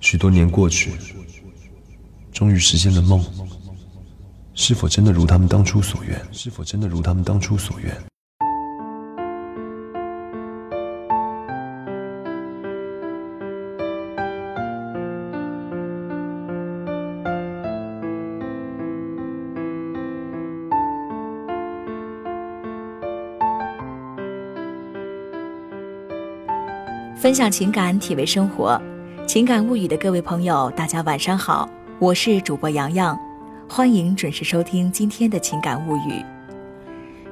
许多年过去，终于实现了梦。是否真的如他们当初所愿？是否真的如他们当初所愿？分享情感，体味生活。情感物语的各位朋友，大家晚上好，我是主播洋洋，欢迎准时收听今天的情感物语。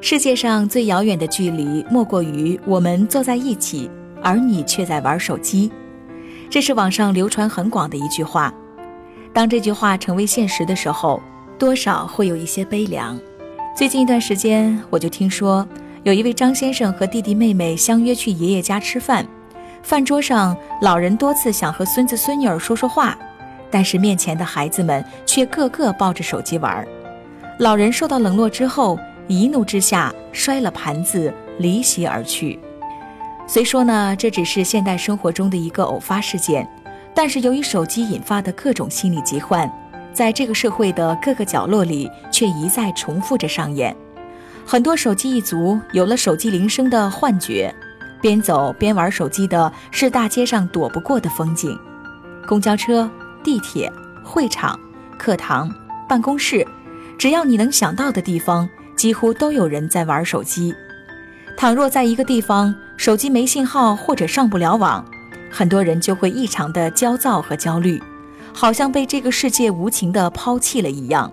世界上最遥远的距离，莫过于我们坐在一起，而你却在玩手机。这是网上流传很广的一句话。当这句话成为现实的时候，多少会有一些悲凉。最近一段时间，我就听说有一位张先生和弟弟妹妹相约去爷爷家吃饭。饭桌上，老人多次想和孙子孙女儿说说话，但是面前的孩子们却个个抱着手机玩。老人受到冷落之后，一怒之下摔了盘子，离席而去。虽说呢，这只是现代生活中的一个偶发事件，但是由于手机引发的各种心理疾患，在这个社会的各个角落里却一再重复着上演。很多手机一族有了手机铃声的幻觉。边走边玩手机的是大街上躲不过的风景，公交车、地铁、会场、课堂、办公室，只要你能想到的地方，几乎都有人在玩手机。倘若在一个地方手机没信号或者上不了网，很多人就会异常的焦躁和焦虑，好像被这个世界无情的抛弃了一样。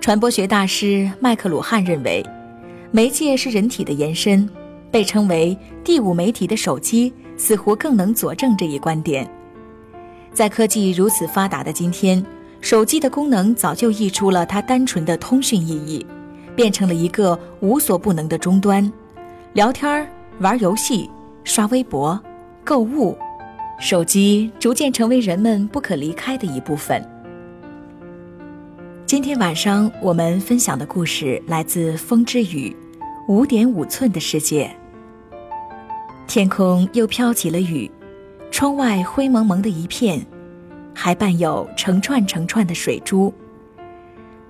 传播学大师麦克鲁汉认为，媒介是人体的延伸。被称为第五媒体的手机，似乎更能佐证这一观点。在科技如此发达的今天，手机的功能早就溢出了它单纯的通讯意义，变成了一个无所不能的终端。聊天、玩游戏、刷微博、购物，手机逐渐成为人们不可离开的一部分。今天晚上我们分享的故事来自《风之雨》，五点五寸的世界。天空又飘起了雨，窗外灰蒙蒙的一片，还伴有成串成串的水珠。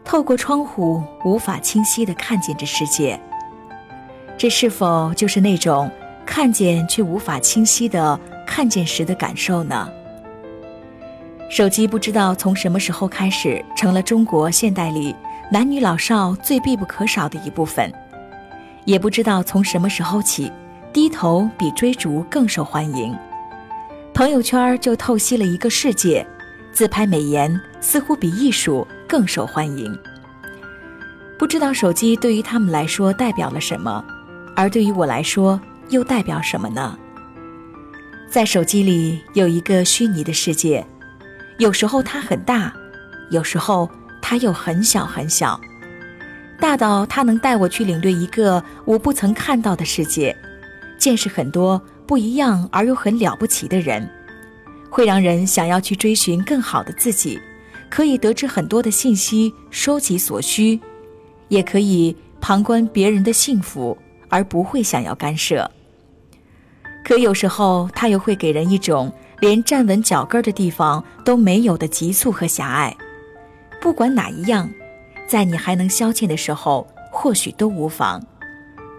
透过窗户，无法清晰地看见这世界。这是否就是那种看见却无法清晰的看见时的感受呢？手机不知道从什么时候开始，成了中国现代里男女老少最必不可少的一部分。也不知道从什么时候起。低头比追逐更受欢迎，朋友圈就透析了一个世界，自拍美颜似乎比艺术更受欢迎。不知道手机对于他们来说代表了什么，而对于我来说又代表什么呢？在手机里有一个虚拟的世界，有时候它很大，有时候它又很小很小，大到它能带我去领略一个我不曾看到的世界。见识很多不一样而又很了不起的人，会让人想要去追寻更好的自己，可以得知很多的信息，收集所需，也可以旁观别人的幸福而不会想要干涉。可有时候，它又会给人一种连站稳脚跟的地方都没有的急促和狭隘。不管哪一样，在你还能消遣的时候，或许都无妨。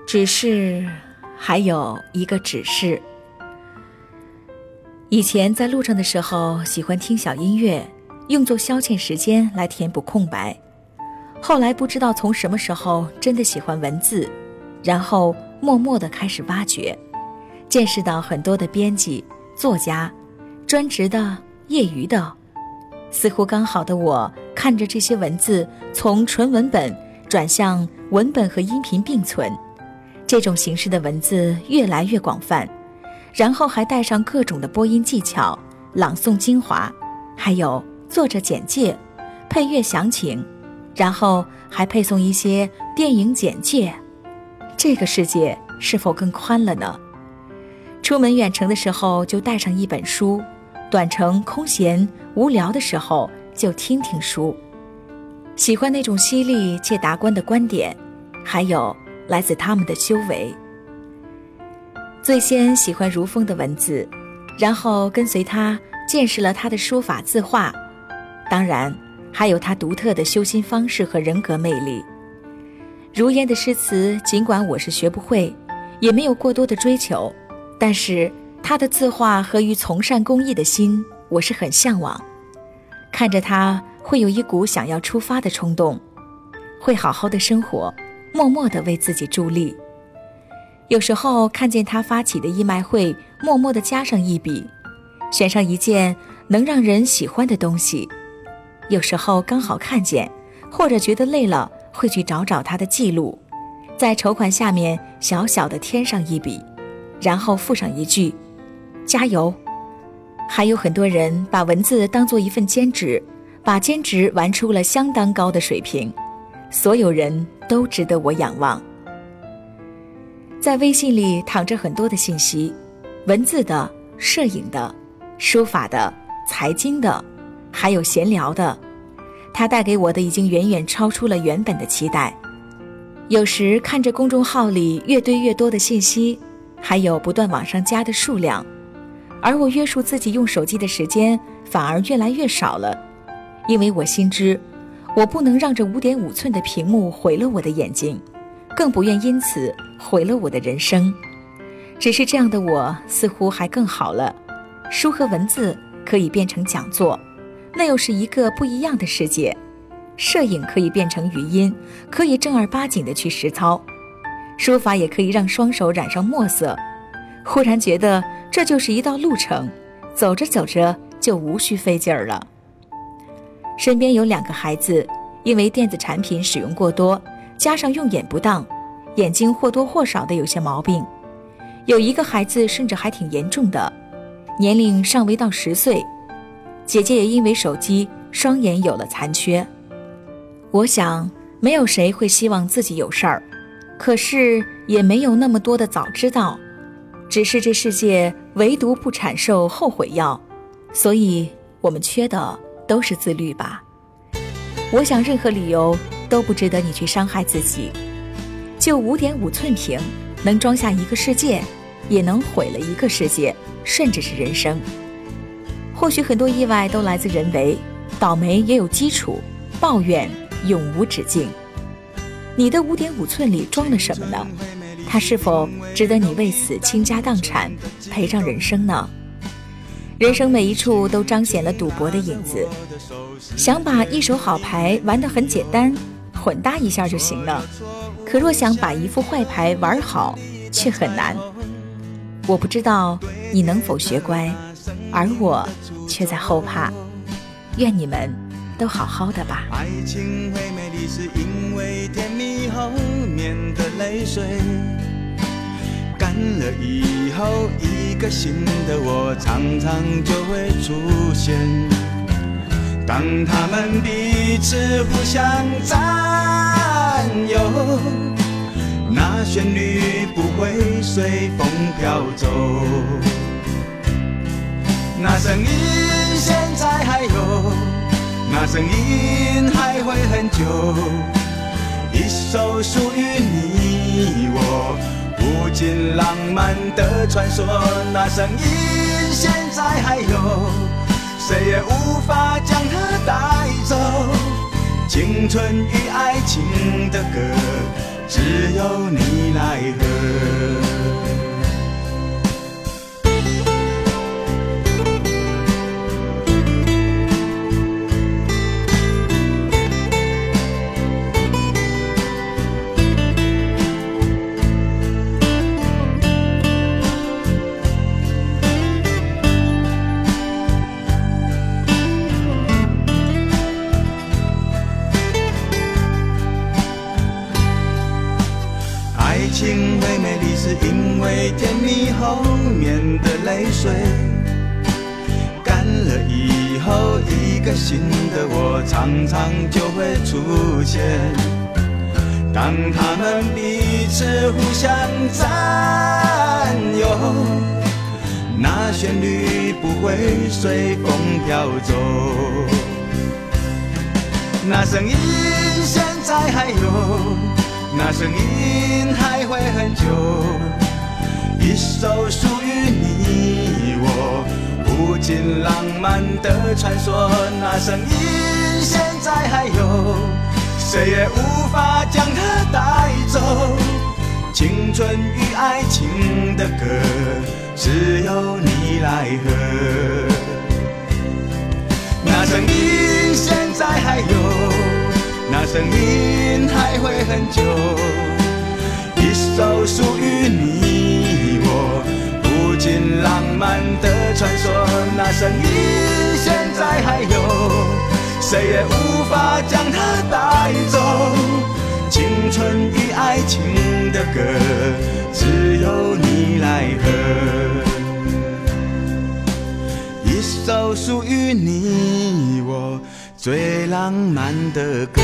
只是。还有一个指示。以前在路上的时候，喜欢听小音乐，用作消遣时间来填补空白。后来不知道从什么时候，真的喜欢文字，然后默默的开始挖掘，见识到很多的编辑、作家，专职的、业余的，似乎刚好的我看着这些文字从纯文本转向文本和音频并存。这种形式的文字越来越广泛，然后还带上各种的播音技巧、朗诵精华，还有作者简介、配乐详情，然后还配送一些电影简介。这个世界是否更宽了呢？出门远程的时候就带上一本书，短程空闲无聊的时候就听听书。喜欢那种犀利且达观的观点，还有。来自他们的修为。最先喜欢如风的文字，然后跟随他见识了他的书法字画，当然还有他独特的修心方式和人格魅力。如烟的诗词，尽管我是学不会，也没有过多的追求，但是他的字画和于从善公益的心，我是很向往。看着他，会有一股想要出发的冲动，会好好的生活，默默的为自己助力。有时候看见他发起的义卖会，默默地加上一笔，选上一件能让人喜欢的东西。有时候刚好看见，或者觉得累了，会去找找他的记录，在筹款下面小小的添上一笔，然后附上一句：“加油。”还有很多人把文字当做一份兼职，把兼职玩出了相当高的水平。所有人都值得我仰望。在微信里躺着很多的信息，文字的、摄影的、书法的、财经的，还有闲聊的。它带给我的已经远远超出了原本的期待。有时看着公众号里越堆越多的信息，还有不断往上加的数量，而我约束自己用手机的时间反而越来越少了，因为我心知，我不能让这五点五寸的屏幕毁了我的眼睛。更不愿因此毁了我的人生，只是这样的我似乎还更好了。书和文字可以变成讲座，那又是一个不一样的世界。摄影可以变成语音，可以正儿八经的去实操。书法也可以让双手染上墨色。忽然觉得这就是一道路程，走着走着就无需费劲儿了。身边有两个孩子，因为电子产品使用过多。加上用眼不当，眼睛或多或少的有些毛病，有一个孩子甚至还挺严重的，年龄尚未到十岁。姐姐也因为手机双眼有了残缺。我想，没有谁会希望自己有事儿，可是也没有那么多的早知道，只是这世界唯独不产售后悔药，所以我们缺的都是自律吧。我想，任何理由。都不值得你去伤害自己。就五点五寸屏，能装下一个世界，也能毁了一个世界，甚至是人生。或许很多意外都来自人为，倒霉也有基础，抱怨永无止境。你的五点五寸里装了什么呢？它是否值得你为此倾家荡产，赔上人生呢？人生每一处都彰显了赌博的影子。想把一手好牌玩得很简单。混搭一下就行了，可若想把一副坏牌玩好，却很难。我不知道你能否学乖，而我却在后怕。愿你们都好好的吧。爱情会美丽，是因为甜蜜后面的泪水干了以后，一个新的我常常就会出现。当他们彼此互相占有，那旋律不会随风飘走，那声音现在还有，那声音还会很久，一首属于你我不尽浪漫的传说，那声音现在还有。谁也无法将它带走。青春与爱情的歌，只有你来和。是因为甜蜜后面的泪水干了以后，一个新的我常常就会出现。当他们彼此互相占有，那旋律不会随风飘走。那声音现在还有，那声音还会很久。一首属于你我，无尽浪漫的传说。那声音现在还有，谁也无法将它带走。青春与爱情的歌，只有你来和。那声音，那声音还会很久。一首属于你我无尽浪漫的传说。那声音现在还有，谁也无法将它带走。青春与爱情的歌，只有你来和。一首属于你我最浪漫的歌。